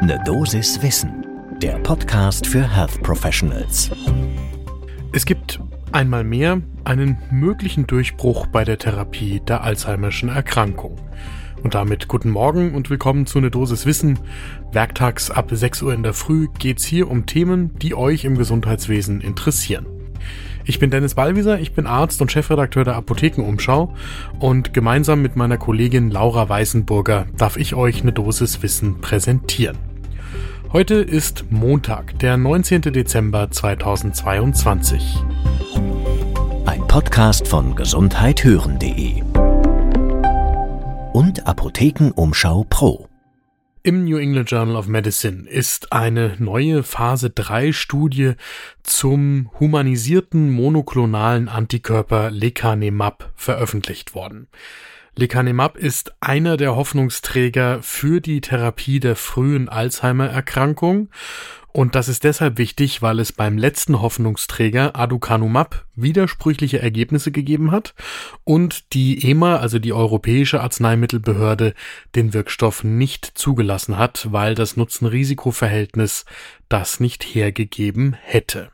Ne Dosis Wissen, der Podcast für Health Professionals. Es gibt einmal mehr einen möglichen Durchbruch bei der Therapie der Alzheimerschen Erkrankung. Und damit guten Morgen und willkommen zu Ne Dosis Wissen. Werktags ab 6 Uhr in der Früh geht's hier um Themen, die euch im Gesundheitswesen interessieren. Ich bin Dennis Ballwieser, ich bin Arzt und Chefredakteur der Apothekenumschau und gemeinsam mit meiner Kollegin Laura Weißenburger darf ich euch eine Dosis Wissen präsentieren. Heute ist Montag, der 19. Dezember 2022. Ein Podcast von gesundheithören.de und Apothekenumschau Pro. Im New England Journal of Medicine ist eine neue Phase 3 Studie zum humanisierten monoklonalen Antikörper Lecanemab veröffentlicht worden. Lecanemab ist einer der Hoffnungsträger für die Therapie der frühen Alzheimer-Erkrankung und das ist deshalb wichtig, weil es beim letzten Hoffnungsträger Aducanumab widersprüchliche Ergebnisse gegeben hat und die EMA, also die Europäische Arzneimittelbehörde, den Wirkstoff nicht zugelassen hat, weil das Nutzen-Risiko-Verhältnis das nicht hergegeben hätte.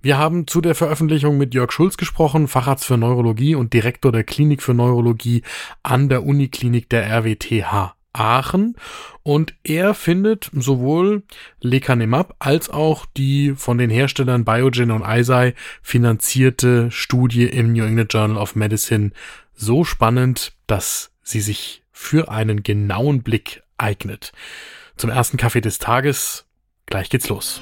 Wir haben zu der Veröffentlichung mit Jörg Schulz gesprochen, Facharzt für Neurologie und Direktor der Klinik für Neurologie an der Uniklinik der RWTH Aachen und er findet sowohl Lecanemab als auch die von den Herstellern Biogen und Eisai finanzierte Studie im New England Journal of Medicine so spannend, dass sie sich für einen genauen Blick eignet. Zum ersten Kaffee des Tages. Gleich geht's los.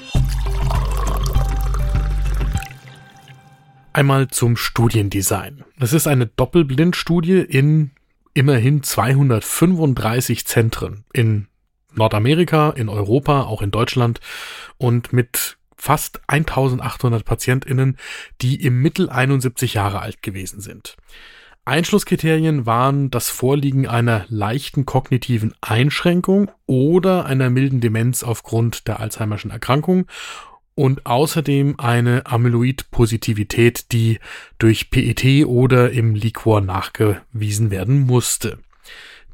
Einmal zum Studiendesign. Das ist eine Doppelblindstudie in immerhin 235 Zentren in Nordamerika, in Europa, auch in Deutschland und mit fast 1800 Patientinnen, die im Mittel 71 Jahre alt gewesen sind. Einschlusskriterien waren das Vorliegen einer leichten kognitiven Einschränkung oder einer milden Demenz aufgrund der Alzheimerschen Erkrankung und außerdem eine Amyloid-Positivität, die durch PET oder im Liquor nachgewiesen werden musste.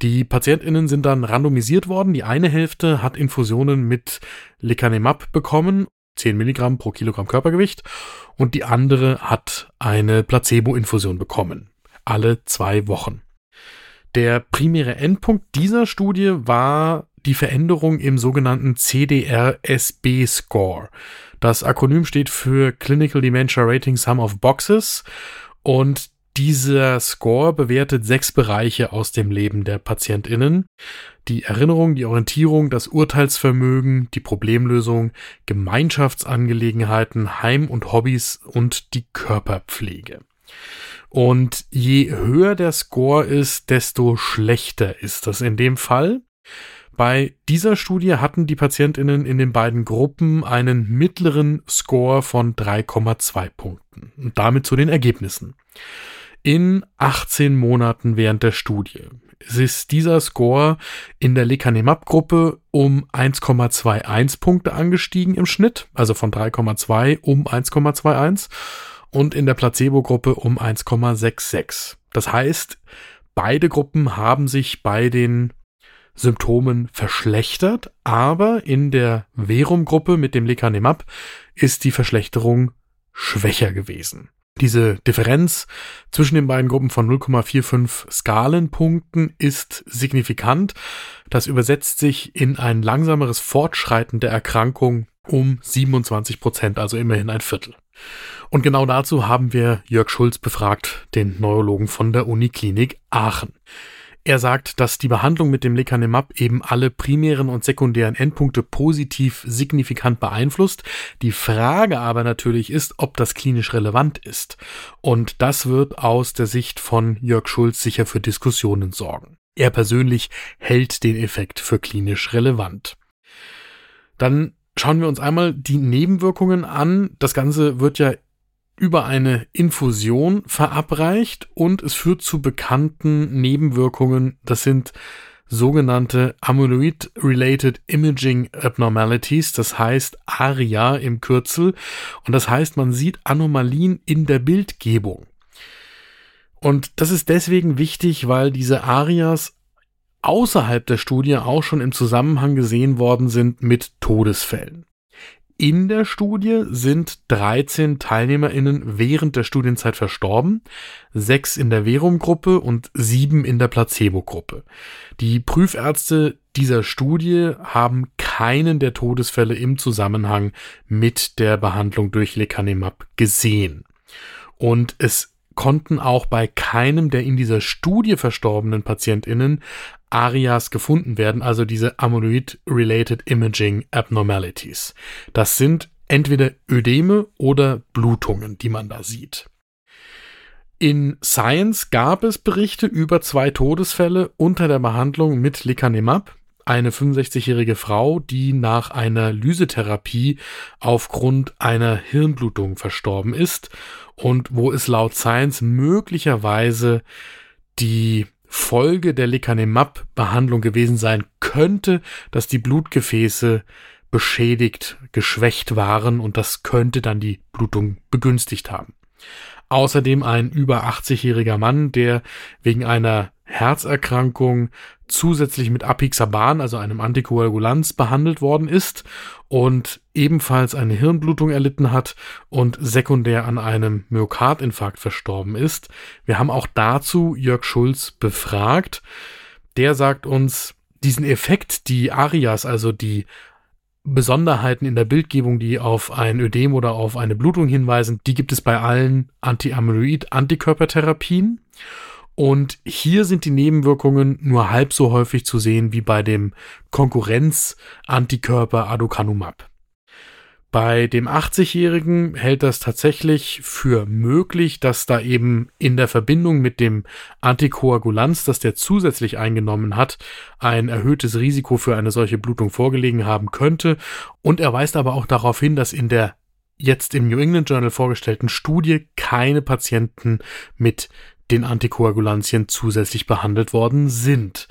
Die PatientInnen sind dann randomisiert worden. Die eine Hälfte hat Infusionen mit Lecanemab bekommen, 10 Milligramm pro Kilogramm Körpergewicht, und die andere hat eine Placebo-Infusion bekommen. Alle zwei Wochen. Der primäre Endpunkt dieser Studie war die Veränderung im sogenannten CDR-SB-Score. Das Akronym steht für Clinical Dementia Rating Sum of Boxes und dieser Score bewertet sechs Bereiche aus dem Leben der PatientInnen. Die Erinnerung, die Orientierung, das Urteilsvermögen, die Problemlösung, Gemeinschaftsangelegenheiten, Heim- und Hobbys und die Körperpflege. Und je höher der Score ist, desto schlechter ist das in dem Fall. Bei dieser Studie hatten die Patientinnen in den beiden Gruppen einen mittleren Score von 3,2 Punkten. Und damit zu den Ergebnissen. In 18 Monaten während der Studie ist dieser Score in der Lecanemab-Gruppe um 1,21 Punkte angestiegen im Schnitt, also von 3,2 um 1,21 und in der Placebo-Gruppe um 1,66. Das heißt, beide Gruppen haben sich bei den Symptomen verschlechtert, aber in der Verum-Gruppe mit dem Lecanemab ist die Verschlechterung schwächer gewesen. Diese Differenz zwischen den beiden Gruppen von 0,45 Skalenpunkten ist signifikant. Das übersetzt sich in ein langsameres Fortschreiten der Erkrankung um 27 Prozent, also immerhin ein Viertel. Und genau dazu haben wir Jörg Schulz befragt, den Neurologen von der Uniklinik Aachen. Er sagt, dass die Behandlung mit dem Lecanemab eben alle primären und sekundären Endpunkte positiv signifikant beeinflusst. Die Frage aber natürlich ist, ob das klinisch relevant ist. Und das wird aus der Sicht von Jörg Schulz sicher für Diskussionen sorgen. Er persönlich hält den Effekt für klinisch relevant. Dann schauen wir uns einmal die Nebenwirkungen an. Das Ganze wird ja über eine Infusion verabreicht und es führt zu bekannten Nebenwirkungen. Das sind sogenannte Amyloid-Related Imaging Abnormalities, das heißt ARIA im Kürzel. Und das heißt, man sieht Anomalien in der Bildgebung. Und das ist deswegen wichtig, weil diese ARIAs außerhalb der Studie auch schon im Zusammenhang gesehen worden sind mit Todesfällen. In der Studie sind 13 TeilnehmerInnen während der Studienzeit verstorben, sechs in der Verum-Gruppe und sieben in der Placebo-Gruppe. Die Prüfärzte dieser Studie haben keinen der Todesfälle im Zusammenhang mit der Behandlung durch Lecanemab gesehen. Und es konnten auch bei keinem der in dieser Studie verstorbenen PatientInnen ARIAs gefunden werden, also diese Amyloid-Related Imaging Abnormalities. Das sind entweder Ödeme oder Blutungen, die man da sieht. In Science gab es Berichte über zwei Todesfälle unter der Behandlung mit Lecanemab. Eine 65-jährige Frau, die nach einer Lysetherapie aufgrund einer Hirnblutung verstorben ist und wo es laut Science möglicherweise die Folge der Lecanemab-Behandlung gewesen sein könnte, dass die Blutgefäße beschädigt, geschwächt waren und das könnte dann die Blutung begünstigt haben. Außerdem ein über 80-jähriger Mann, der wegen einer Herzerkrankung zusätzlich mit Apixaban, also einem Antikoagulanz, behandelt worden ist und ebenfalls eine Hirnblutung erlitten hat und sekundär an einem Myokardinfarkt verstorben ist. Wir haben auch dazu Jörg Schulz befragt. Der sagt uns, diesen Effekt, die Arias, also die Besonderheiten in der Bildgebung, die auf ein Ödem oder auf eine Blutung hinweisen, die gibt es bei allen Anti-Amyloid-Antikörpertherapien. Und hier sind die Nebenwirkungen nur halb so häufig zu sehen wie bei dem Konkurrenz-Antikörper Aducanumab. Bei dem 80-Jährigen hält das tatsächlich für möglich, dass da eben in der Verbindung mit dem Antikoagulanz, das der zusätzlich eingenommen hat, ein erhöhtes Risiko für eine solche Blutung vorgelegen haben könnte. Und er weist aber auch darauf hin, dass in der jetzt im New England Journal vorgestellten Studie keine Patienten mit den Antikoagulantien zusätzlich behandelt worden sind.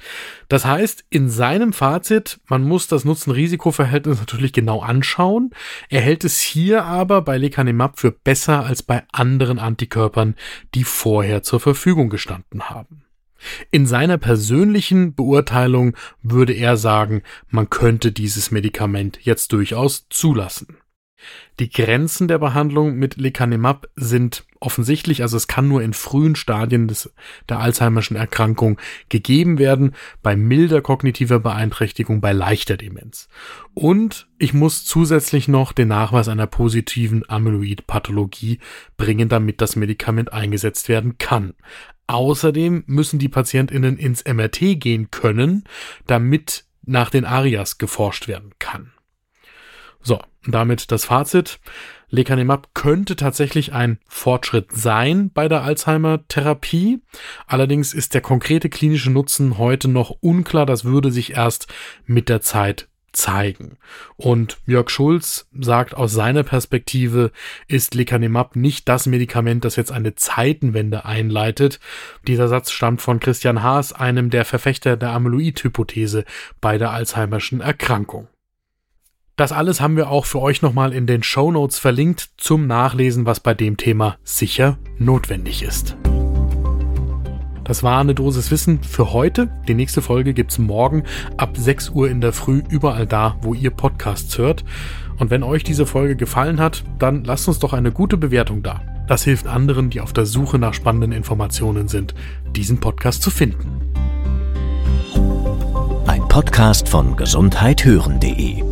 Das heißt, in seinem Fazit, man muss das Nutzen-Risiko-Verhältnis natürlich genau anschauen. Er hält es hier aber bei Lecanemab für besser als bei anderen Antikörpern, die vorher zur Verfügung gestanden haben. In seiner persönlichen Beurteilung würde er sagen, man könnte dieses Medikament jetzt durchaus zulassen. Die Grenzen der Behandlung mit Lecanemab sind offensichtlich, also es kann nur in frühen Stadien des, der Alzheimerschen Erkrankung gegeben werden, bei milder kognitiver Beeinträchtigung, bei leichter Demenz. Und ich muss zusätzlich noch den Nachweis einer positiven Amyloid-Pathologie bringen, damit das Medikament eingesetzt werden kann. Außerdem müssen die PatientInnen ins MRT gehen können, damit nach den ARIAS geforscht werden kann. So, damit das Fazit. Lecanemab könnte tatsächlich ein Fortschritt sein bei der Alzheimer-Therapie. Allerdings ist der konkrete klinische Nutzen heute noch unklar. Das würde sich erst mit der Zeit zeigen. Und Jörg Schulz sagt aus seiner Perspektive ist Lecanemab nicht das Medikament, das jetzt eine Zeitenwende einleitet. Dieser Satz stammt von Christian Haas, einem der Verfechter der Amyloid-Hypothese bei der Alzheimerschen Erkrankung. Das alles haben wir auch für euch nochmal in den Show Notes verlinkt zum Nachlesen, was bei dem Thema sicher notwendig ist. Das war eine Dosis Wissen für heute. Die nächste Folge gibt's morgen ab 6 Uhr in der Früh überall da, wo ihr Podcasts hört. Und wenn euch diese Folge gefallen hat, dann lasst uns doch eine gute Bewertung da. Das hilft anderen, die auf der Suche nach spannenden Informationen sind, diesen Podcast zu finden. Ein Podcast von gesundheithören.de